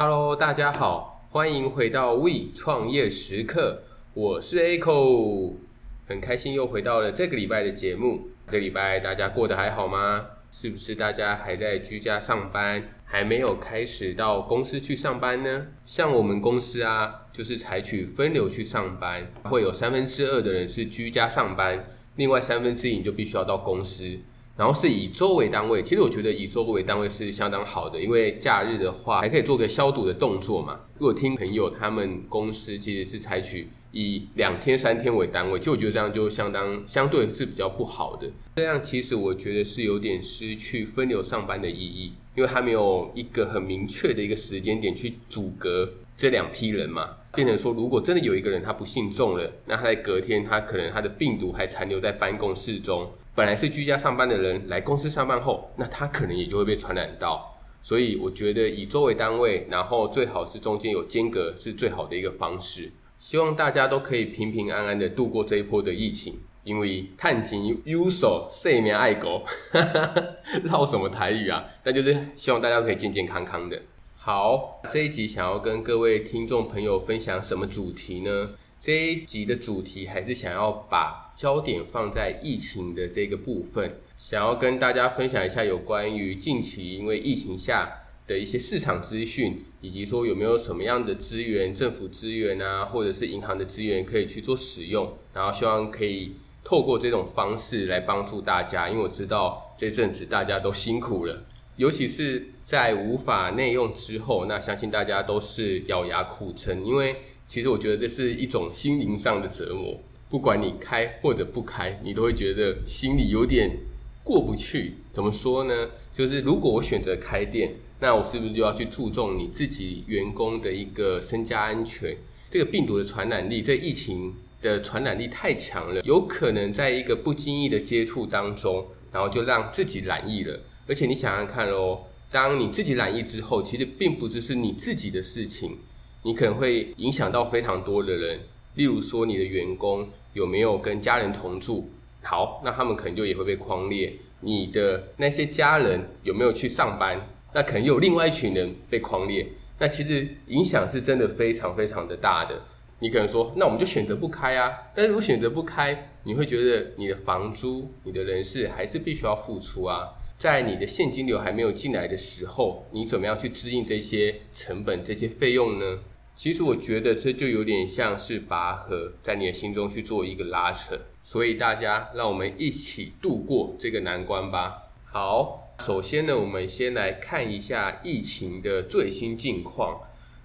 Hello，大家好，欢迎回到 We 创业时刻，我是 Echo，很开心又回到了这个礼拜的节目。这个礼拜大家过得还好吗？是不是大家还在居家上班，还没有开始到公司去上班呢？像我们公司啊，就是采取分流去上班，会有三分之二的人是居家上班，另外三分之一你就必须要到公司。然后是以周为单位，其实我觉得以周为单位是相当好的，因为假日的话还可以做个消毒的动作嘛。如果听朋友他们公司其实是采取以两天三天为单位，其实我觉得这样就相当相对是比较不好的。这样其实我觉得是有点失去分流上班的意义，因为他没有一个很明确的一个时间点去阻隔这两批人嘛，变成说如果真的有一个人他不幸中了，那他在隔天他可能他的病毒还残留在办公室中。本来是居家上班的人来公司上班后，那他可能也就会被传染到。所以我觉得以周为单位，然后最好是中间有间隔，是最好的一个方式。希望大家都可以平平安安的度过这一波的疫情。因为探紧优手，睡眠爱狗，哈哈哈，绕什么台语啊？但就是希望大家都可以健健康康的。好，这一集想要跟各位听众朋友分享什么主题呢？这一集的主题还是想要把焦点放在疫情的这个部分，想要跟大家分享一下有关于近期因为疫情下的一些市场资讯，以及说有没有什么样的资源、政府资源啊，或者是银行的资源可以去做使用，然后希望可以透过这种方式来帮助大家，因为我知道这阵子大家都辛苦了，尤其是在无法内用之后，那相信大家都是咬牙苦撑，因为。其实我觉得这是一种心灵上的折磨，不管你开或者不开，你都会觉得心里有点过不去。怎么说呢？就是如果我选择开店，那我是不是就要去注重你自己员工的一个身家安全？这个病毒的传染力，这疫情的传染力太强了，有可能在一个不经意的接触当中，然后就让自己染疫了。而且你想想看哦，当你自己染疫之后，其实并不只是你自己的事情。你可能会影响到非常多的人，例如说你的员工有没有跟家人同住，好，那他们可能就也会被框列。你的那些家人有没有去上班，那可能有另外一群人被框列。那其实影响是真的非常非常的大的。你可能说，那我们就选择不开啊。但是如果选择不开，你会觉得你的房租、你的人事还是必须要付出啊。在你的现金流还没有进来的时候，你怎么样去支应这些成本、这些费用呢？其实我觉得这就有点像是拔河，在你的心中去做一个拉扯。所以大家，让我们一起度过这个难关吧。好，首先呢，我们先来看一下疫情的最新近况。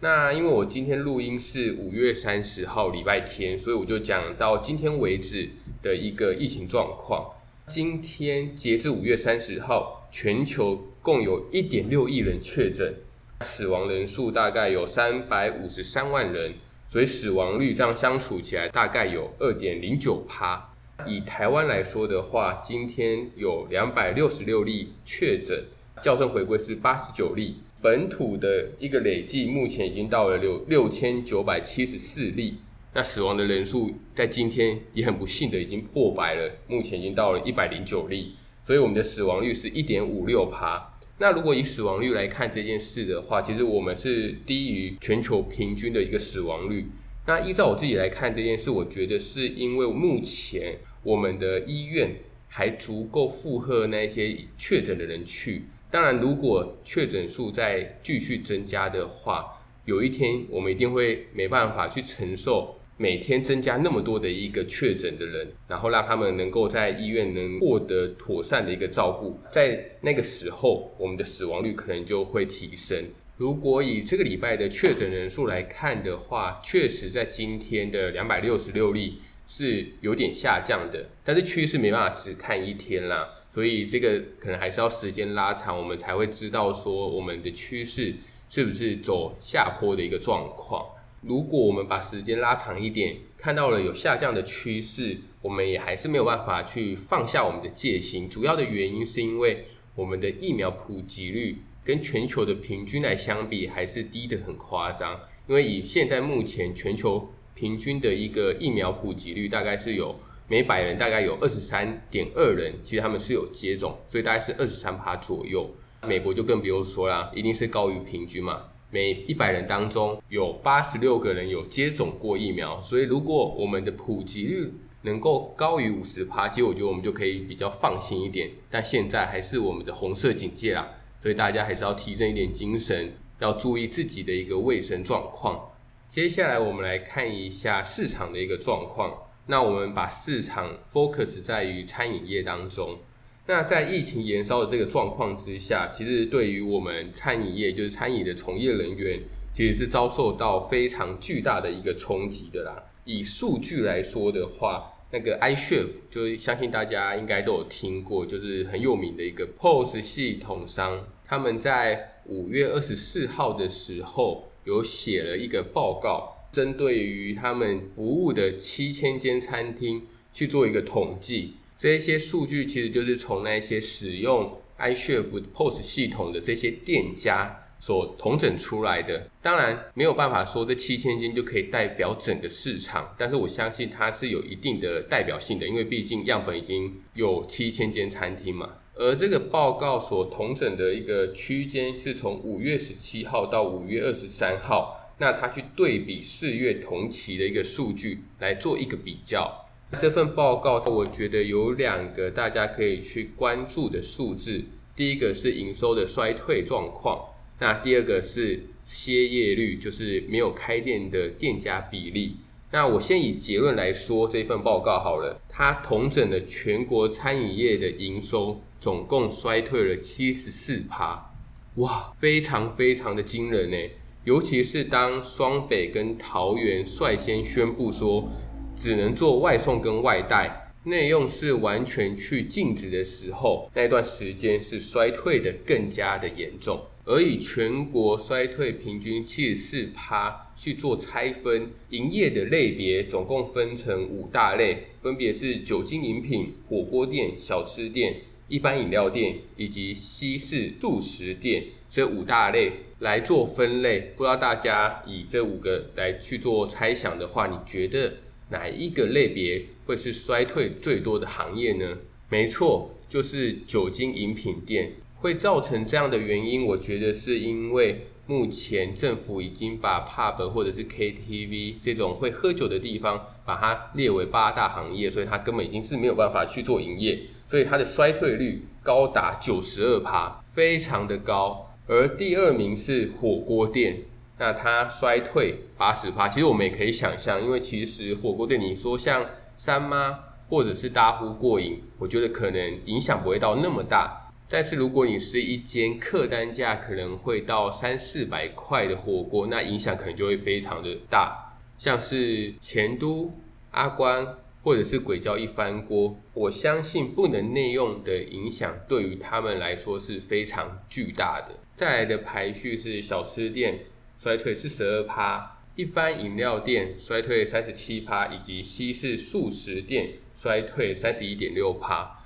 那因为我今天录音是五月三十号礼拜天，所以我就讲到今天为止的一个疫情状况。今天截至五月三十号，全球共有一点六亿人确诊，死亡人数大概有三百五十三万人，所以死亡率这样相处起来大概有二点零九趴。以台湾来说的话，今天有两百六十六例确诊，校正回归是八十九例，本土的一个累计目前已经到了六六千九百七十四例。那死亡的人数在今天也很不幸的已经破百了，目前已经到了一百零九例，所以我们的死亡率是一点五六趴。那如果以死亡率来看这件事的话，其实我们是低于全球平均的一个死亡率。那依照我自己来看这件事，我觉得是因为目前我们的医院还足够负荷那些确诊的人去。当然，如果确诊数再继续增加的话，有一天我们一定会没办法去承受。每天增加那么多的一个确诊的人，然后让他们能够在医院能获得妥善的一个照顾，在那个时候，我们的死亡率可能就会提升。如果以这个礼拜的确诊人数来看的话，确实在今天的两百六十六例是有点下降的，但是趋势没办法只看一天啦，所以这个可能还是要时间拉长，我们才会知道说我们的趋势是不是走下坡的一个状况。如果我们把时间拉长一点，看到了有下降的趋势，我们也还是没有办法去放下我们的戒心。主要的原因是因为我们的疫苗普及率跟全球的平均来相比，还是低得很夸张。因为以现在目前全球平均的一个疫苗普及率，大概是有每百人大概有二十三点二人，其实他们是有接种，所以大概是二十三趴左右。美国就更不用说啦，一定是高于平均嘛。每一百人当中有八十六个人有接种过疫苗，所以如果我们的普及率能够高于五十趴，其实我觉得我们就可以比较放心一点。但现在还是我们的红色警戒啦，所以大家还是要提振一点精神，要注意自己的一个卫生状况。接下来我们来看一下市场的一个状况。那我们把市场 focus 在于餐饮业当中。那在疫情延烧的这个状况之下，其实对于我们餐饮业，就是餐饮的从业人员，其实是遭受到非常巨大的一个冲击的啦。以数据来说的话，那个 iChef 就是相信大家应该都有听过，就是很有名的一个 POS 系统商，他们在五月二十四号的时候有写了一个报告，针对于他们服务的七千间餐厅去做一个统计。这些数据其实就是从那些使用 iChef POS 系统的这些店家所统整出来的。当然没有办法说这七千间就可以代表整个市场，但是我相信它是有一定的代表性的，因为毕竟样本已经有七千间餐厅嘛。而这个报告所统整的一个区间是从五月十七号到五月二十三号，那它去对比四月同期的一个数据来做一个比较。这份报告，我觉得有两个大家可以去关注的数字。第一个是营收的衰退状况，那第二个是歇业率，就是没有开店的店家比例。那我先以结论来说这份报告好了，它统整了全国餐饮业的营收，总共衰退了七十四趴，哇，非常非常的惊人呢。尤其是当双北跟桃园率先宣布说。只能做外送跟外带，内用是完全去禁止的时候，那段时间是衰退的更加的严重。而以全国衰退平均七十四趴去做拆分，营业的类别总共分成五大类，分别是酒精饮品、火锅店、小吃店、一般饮料店以及西式速食店这五大类来做分类。不知道大家以这五个来去做猜想的话，你觉得？哪一个类别会是衰退最多的行业呢？没错，就是酒精饮品店。会造成这样的原因，我觉得是因为目前政府已经把 pub 或者是 KTV 这种会喝酒的地方，把它列为八大行业，所以它根本已经是没有办法去做营业，所以它的衰退率高达九十二趴，非常的高。而第二名是火锅店。那它衰退八十趴，其实我们也可以想象，因为其实火锅店，你说像三妈或者是大呼过瘾，我觉得可能影响不会到那么大。但是如果你是一间客单价可能会到三四百块的火锅，那影响可能就会非常的大。像是钱都、阿关或者是鬼叫一番锅，我相信不能内用的影响对于他们来说是非常巨大的。再来的排序是小吃店。衰退四十二趴，一般饮料店衰退三十七趴，以及西式素食店衰退三十一点六趴。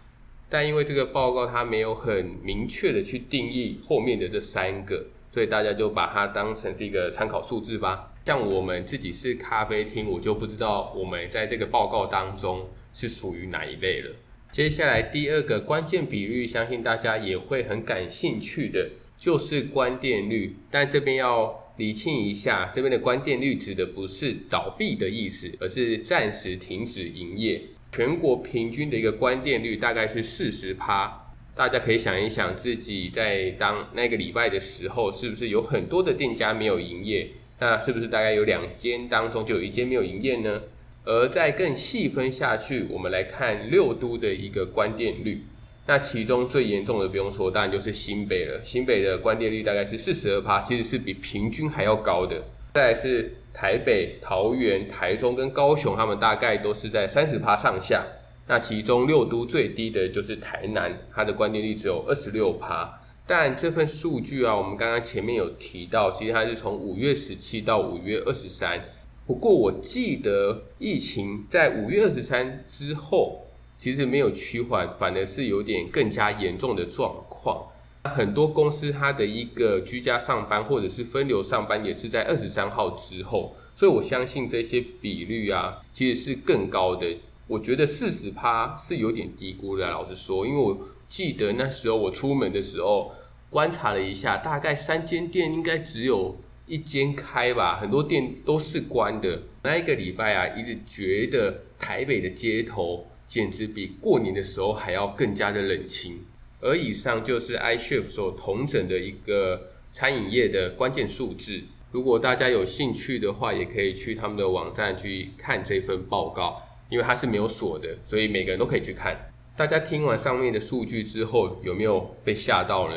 但因为这个报告它没有很明确的去定义后面的这三个，所以大家就把它当成是一个参考数字吧。像我们自己是咖啡厅，我就不知道我们在这个报告当中是属于哪一类了。接下来第二个关键比率，相信大家也会很感兴趣的，就是关店率。但这边要理清一下，这边的关店率指的不是倒闭的意思，而是暂时停止营业。全国平均的一个关店率大概是四十趴，大家可以想一想，自己在当那个礼拜的时候，是不是有很多的店家没有营业？那是不是大概有两间当中就有一间没有营业呢？而再更细分下去，我们来看六都的一个关店率。那其中最严重的不用说，当然就是新北了。新北的关店率大概是四十二趴，其实是比平均还要高的。再来是台北、桃园、台中跟高雄，他们大概都是在三十趴上下。那其中六都最低的就是台南，它的关店率只有二十六趴。但这份数据啊，我们刚刚前面有提到，其实它是从五月十七到五月二十三。不过我记得疫情在五月二十三之后。其实没有趋缓，反而是有点更加严重的状况。很多公司它的一个居家上班或者是分流上班，也是在二十三号之后，所以我相信这些比率啊，其实是更高的。我觉得四十趴是有点低估的，老实说，因为我记得那时候我出门的时候观察了一下，大概三间店应该只有一间开吧，很多店都是关的。那一个礼拜啊，一直觉得台北的街头简直比过年的时候还要更加的冷清。而以上就是 iShift 所统整的一个餐饮业的关键数字。如果大家有兴趣的话，也可以去他们的网站去看这份报告，因为它是没有锁的，所以每个人都可以去看。大家听完上面的数据之后，有没有被吓到呢？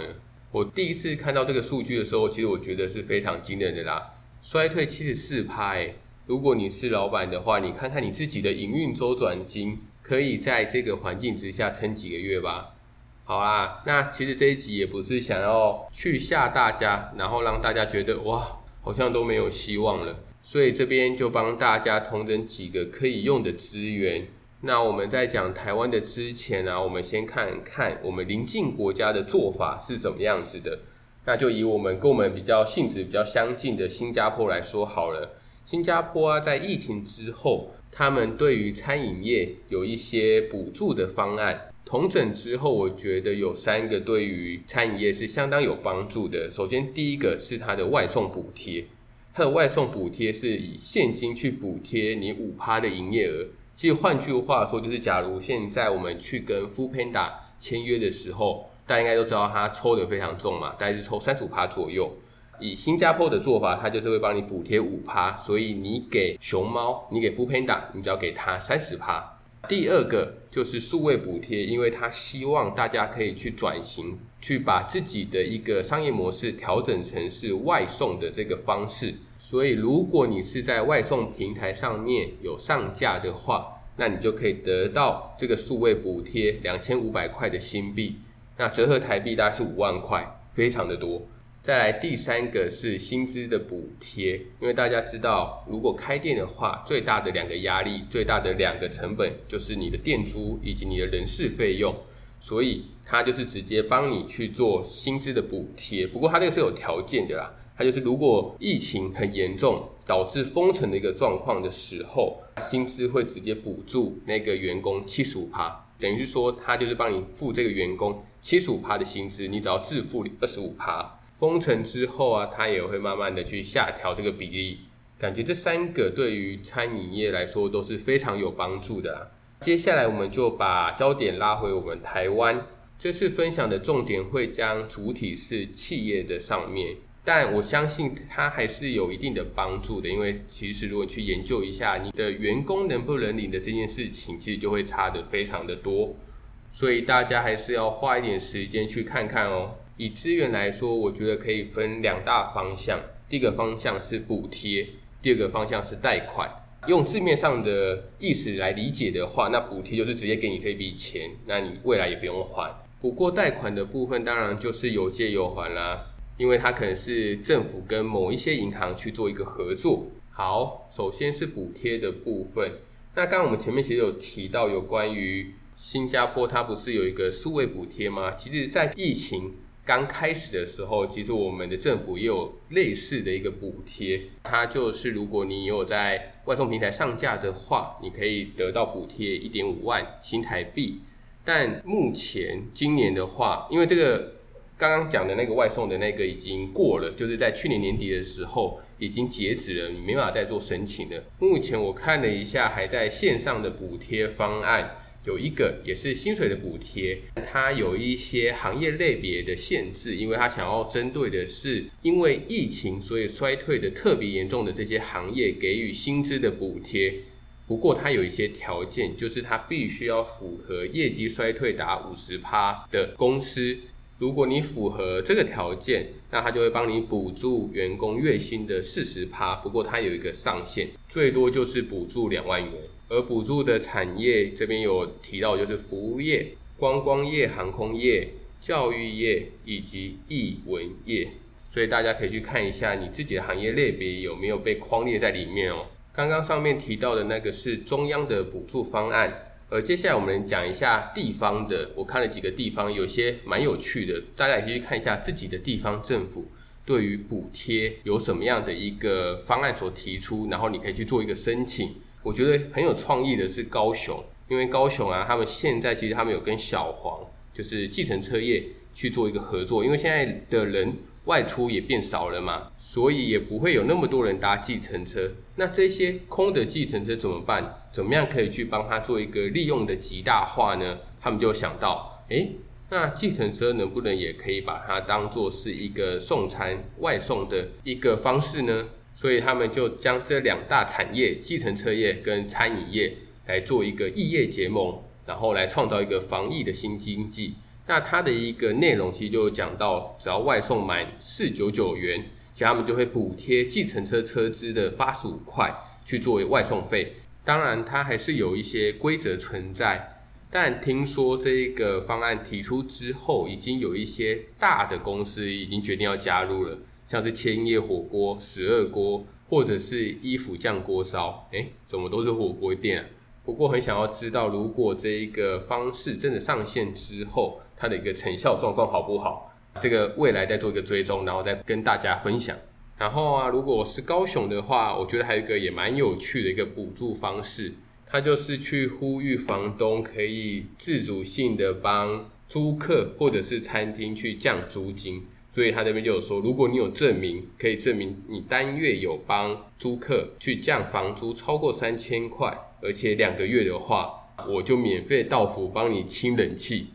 我第一次看到这个数据的时候，其实我觉得是非常惊人的啦，衰退七十四趴。如果你是老板的话，你看看你自己的营运周转金，可以在这个环境之下撑几个月吧。好啦，那其实这一集也不是想要去吓大家，然后让大家觉得哇，好像都没有希望了。所以这边就帮大家统整几个可以用的资源。那我们在讲台湾的之前呢、我们先看看我们邻近国家的做法是怎么样子的。那就以我们跟我们比较性质比较相近的新加坡来说好了。新加坡啊，在疫情之后，他们对于餐饮业有一些补助的方案。统整之后，我觉得有三个对于餐饮业是相当有帮助的。首先，第一个是它的外送补贴，它的外送补贴是以现金去补贴你五趴的营业额。其实换句话说，就是假如现在我们去跟 Foodpanda 签约的时候，大家应该都知道它抽得非常重嘛，大概是抽三十五趴左右。以新加坡的做法，他就是会帮你补贴五趴，所以你给熊猫，你给 Foodpanda，你只要给他三十趴。第二个就是数位补贴，因为他希望大家可以去转型，去把自己的一个商业模式调整成是外送的这个方式。所以，如果你是在外送平台上面有上架的话，那你就可以得到这个数位补贴两千五百块的新币，那折合台币大概是五万块，非常的多。再来第三个是薪资的补贴，因为大家知道，如果开店的话，最大的两个压力，最大的两个成本就是你的店租以及你的人事费用，所以它就是直接帮你去做薪资的补贴。不过它这个是有条件的啦。它就是，如果疫情很严重，导致封城的一个状况的时候，薪资会直接补助那个员工七十五趴，等于是说，他就是帮你付这个员工七十五趴的薪资，你只要自付二十五趴。封城之后啊，它也会慢慢的去下调这个比例。感觉这三个对于餐饮业来说都是非常有帮助的。接下来我们就把焦点拉回我们台湾，这次分享的重点会将主体是企业的上面。但我相信它还是有一定的帮助的，因为其实如果去研究一下你的员工能不能领的这件事情，其实就会差得非常的多，所以大家还是要花一点时间去看看哦。以资源来说，我觉得可以分两大方向，第一个方向是补贴，第二个方向是贷款。用字面上的意思来理解的话，那补贴就是直接给你这笔钱，那你未来也不用还。不过贷款的部分当然就是有借有还啦。因为它可能是政府跟某一些银行去做一个合作。好，首先是补贴的部分。那刚刚我们前面其实有提到有关于新加坡，它不是有一个数位补贴吗？其实，在疫情刚开始的时候，其实我们的政府也有类似的一个补贴。它就是如果你有在外送平台上架的话，你可以得到补贴一点五万新台币。但目前今年的话，因为这个。刚刚讲的那个外送的那个已经过了，就是在去年年底的时候已经截止了，你没办法再做申请了。目前我看了一下，还在线上的补贴方案有一个，也是薪水的补贴，它有一些行业类别的限制，因为它想要针对的是因为疫情所以衰退的特别严重的这些行业给予薪资的补贴。不过它有一些条件，就是它必须要符合业绩衰退达五十趴的公司。如果你符合这个条件，那他就会帮你补助员工月薪的四十趴。不过它有一个上限，最多就是补助两万元。而补助的产业这边有提到，就是服务业、观光业、航空业、教育业以及艺文业。所以大家可以去看一下你自己的行业类别有没有被框列在里面哦。刚刚上面提到的那个是中央的补助方案。呃，接下来我们讲一下地方的。我看了几个地方，有些蛮有趣的，大家也可以去看一下自己的地方政府对于补贴有什么样的一个方案所提出，然后你可以去做一个申请。我觉得很有创意的是高雄，因为高雄啊，他们现在其实他们有跟小黄，就是计程车业去做一个合作，因为现在的人外出也变少了嘛，所以也不会有那么多人搭计程车。那这些空的计程车怎么办？怎么样可以去帮他做一个利用的极大化呢？他们就想到，诶，那计程车能不能也可以把它当做是一个送餐外送的一个方式呢？所以他们就将这两大产业，计程车业跟餐饮业来做一个异业结盟，然后来创造一个防疫的新经济。那它的一个内容其实就讲到，只要外送满四九九元，其实他们就会补贴计程车车资的八十五块去作为外送费。当然，它还是有一些规则存在。但听说这个方案提出之后，已经有一些大的公司已经决定要加入了，像是千叶火锅、十二锅，或者是伊府酱锅烧。诶，怎么都是火锅店啊？不过很想要知道，如果这一个方式真的上线之后，它的一个成效状况好不好？这个未来再做一个追踪，然后再跟大家分享。然后啊，如果是高雄的话，我觉得还有一个也蛮有趣的一个补助方式，它就是去呼吁房东可以自主性的帮租客或者是餐厅去降租金。所以他这边就有说，如果你有证明，可以证明你单月有帮租客去降房租超过三千块，而且两个月的话，我就免费到府帮你清冷气。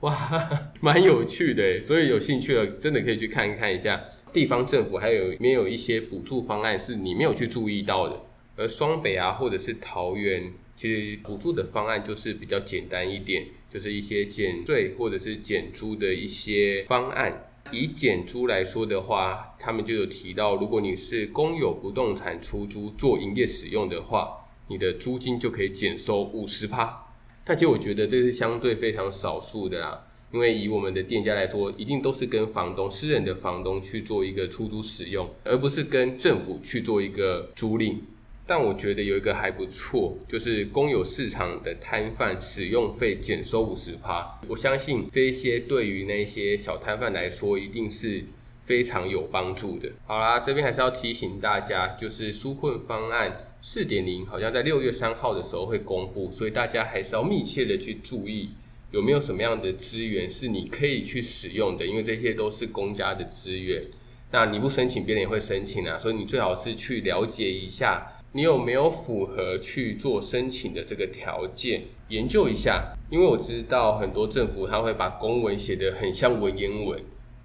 哇，蛮有趣的，所以有兴趣的真的可以去看一看一下地方政府还有没有一些补助方案是你没有去注意到的。而双北啊，或者是桃园，其实补助的方案就是比较简单一点，就是一些减税或者是减租的一些方案。以减租来说的话，他们就有提到，如果你是公有不动产出租做营业使用的话，你的租金就可以减收五十趴。但其实我觉得这是相对非常少数的啦，因为以我们的店家来说，一定都是跟房东、私人的房东去做一个出租使用，而不是跟政府去做一个租赁。但我觉得有一个还不错，就是公有市场的摊贩使用费减收五十趴。我相信这一些对于那些小摊贩来说，一定是非常有帮助的。好啦，这边还是要提醒大家，就是纾困方案。四点零好像在六月三号的时候会公布，所以大家还是要密切的去注意有没有什么样的资源是你可以去使用的，因为这些都是公家的资源。那你不申请，别人也会申请啊，所以你最好是去了解一下你有没有符合去做申请的这个条件，研究一下。因为我知道很多政府他会把公文写得很像文言文，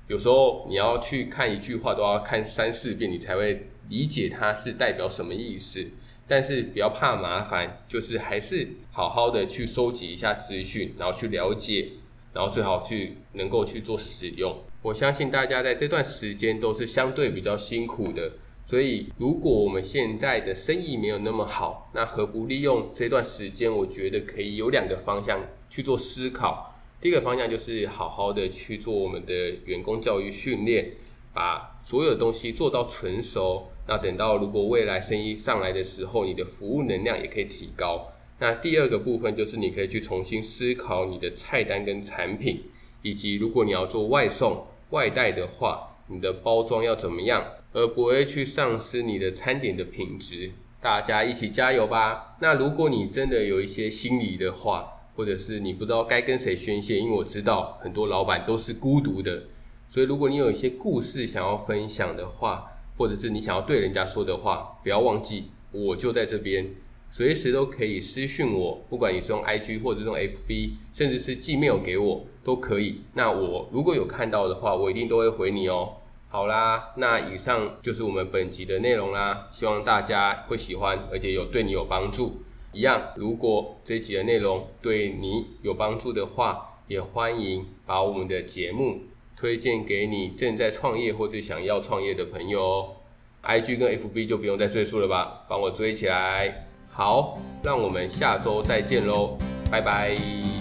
有时候你要去看一句话都要看三四遍，你才会理解它是代表什么意思。但是不要怕麻烦，就是还是好好的去收集一下资讯，然后去了解，然后最好去能够去做使用。我相信大家在这段时间都是相对比较辛苦的，所以如果我们现在的生意没有那么好，那何不利用这段时间？我觉得可以有两个方向去做思考。第一个方向就是好好的去做我们的员工教育训练，把所有东西做到纯熟。那等到如果未来生意上来的时候，你的服务能量也可以提高。那第二个部分就是你可以去重新思考你的菜单跟产品，以及如果你要做外送外带的话，你的包装要怎么样，而不会去丧失你的餐点的品质。大家一起加油吧！那如果你真的有一些心理的话，或者是你不知道该跟谁宣泄，因为我知道很多老板都是孤独的，所以如果你有一些故事想要分享的话，或者是你想要对人家说的话，不要忘记，我就在这边，随时都可以私讯我，不管你是用 IG 或者用 FB，甚至是寄 mail 给我都可以。那我如果有看到的话，我一定都会回你哦。好啦，那以上就是我们本集的内容啦，希望大家会喜欢，而且有对你有帮助。一样，如果这一集的内容对你有帮助的话，也欢迎把我们的节目。推荐给你正在创业或者想要创业的朋友哦，IG 跟 FB 就不用再赘述了吧，帮我追起来。好，让我们下周再见喽，拜拜。